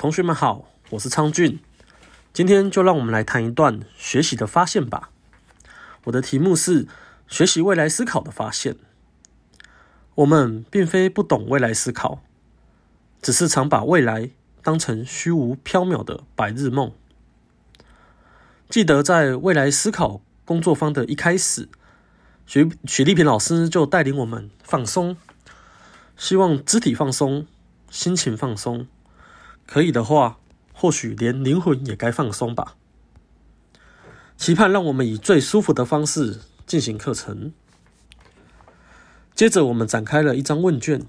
同学们好，我是昌俊。今天就让我们来谈一段学习的发现吧。我的题目是学习未来思考的发现。我们并非不懂未来思考，只是常把未来当成虚无缥缈的白日梦。记得在未来思考工作坊的一开始，许许丽萍老师就带领我们放松，希望肢体放松，心情放松，可以的话，或许连灵魂也该放松吧。期盼让我们以最舒服的方式进行课程。接着，我们展开了一张问卷，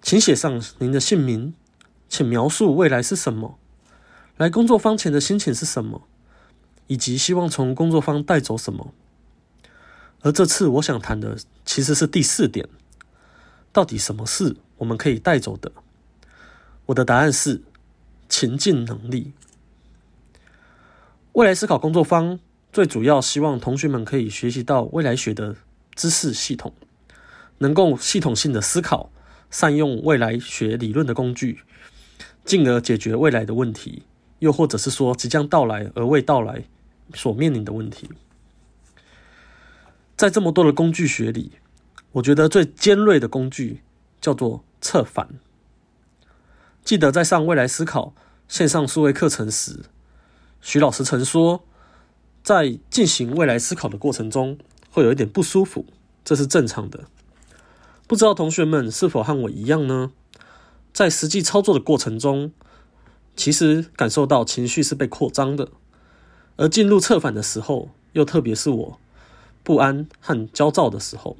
请写上您的姓名，请描述未来是什么，来工作坊前的心情是什么，以及希望从工作坊带走什么。而这次我想谈的其实是第四点，到底什么是我们可以带走的？我的答案是情境能力。未来思考工作坊最主要希望同学们可以学习到未来学的知识系统。能够系统性的思考，善用未来学理论的工具，进而解决未来的问题，又或者是说即将到来而未到来所面临的问题。在这么多的工具学里，我觉得最尖锐的工具叫做策反。记得在上未来思考线上数位课程时，徐老师曾说，在进行未来思考的过程中，会有一点不舒服，这是正常的。不知道同学们是否和我一样呢？在实际操作的过程中，其实感受到情绪是被扩张的，而进入策反的时候，又特别是我不安和焦躁的时候，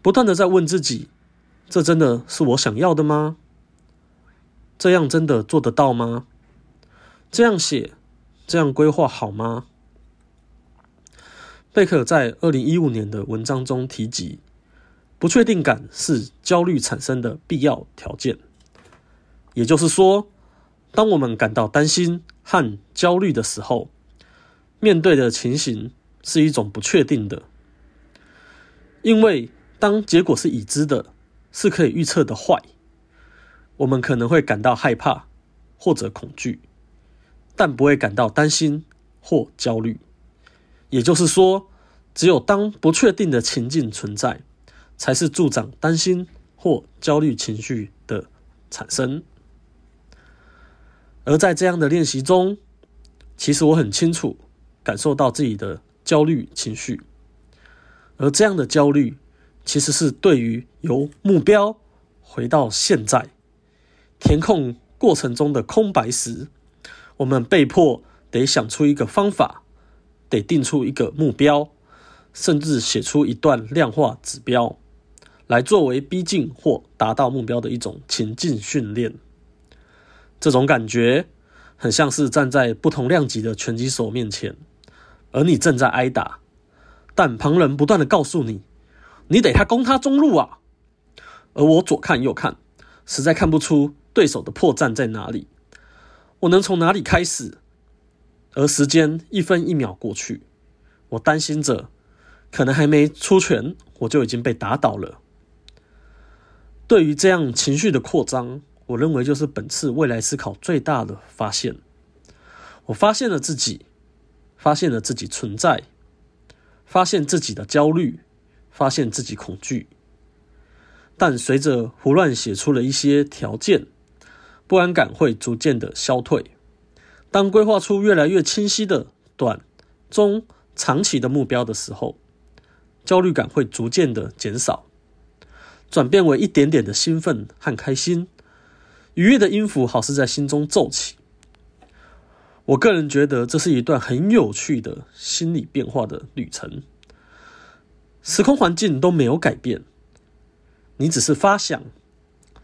不断的在问自己：这真的是我想要的吗？这样真的做得到吗？这样写、这样规划好吗？贝克在二零一五年的文章中提及。不确定感是焦虑产生的必要条件，也就是说，当我们感到担心和焦虑的时候，面对的情形是一种不确定的。因为当结果是已知的，是可以预测的坏，我们可能会感到害怕或者恐惧，但不会感到担心或焦虑。也就是说，只有当不确定的情境存在。才是助长担心或焦虑情绪的产生。而在这样的练习中，其实我很清楚感受到自己的焦虑情绪，而这样的焦虑其实是对于由目标回到现在填空过程中的空白时，我们被迫得想出一个方法，得定出一个目标，甚至写出一段量化指标。来作为逼近或达到目标的一种情境训练，这种感觉很像是站在不同量级的拳击手面前，而你正在挨打，但旁人不断的告诉你，你得他攻他中路啊，而我左看右看，实在看不出对手的破绽在哪里，我能从哪里开始？而时间一分一秒过去，我担心着，可能还没出拳，我就已经被打倒了。对于这样情绪的扩张，我认为就是本次未来思考最大的发现。我发现了自己，发现了自己存在，发现自己的焦虑，发现自己恐惧。但随着胡乱写出了一些条件，不安感会逐渐的消退。当规划出越来越清晰的短、中、长期的目标的时候，焦虑感会逐渐的减少。转变为一点点的兴奋和开心，愉悦的音符好似在心中奏起。我个人觉得这是一段很有趣的心理变化的旅程。时空环境都没有改变，你只是发想，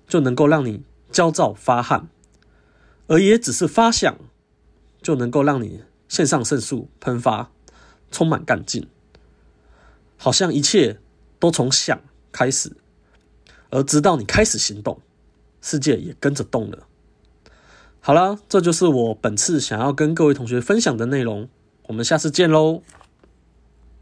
就能够让你焦躁发汗，而也只是发想，就能够让你肾上腺素喷发，充满干劲。好像一切都从想开始。而直到你开始行动，世界也跟着动了。好了，这就是我本次想要跟各位同学分享的内容。我们下次见喽。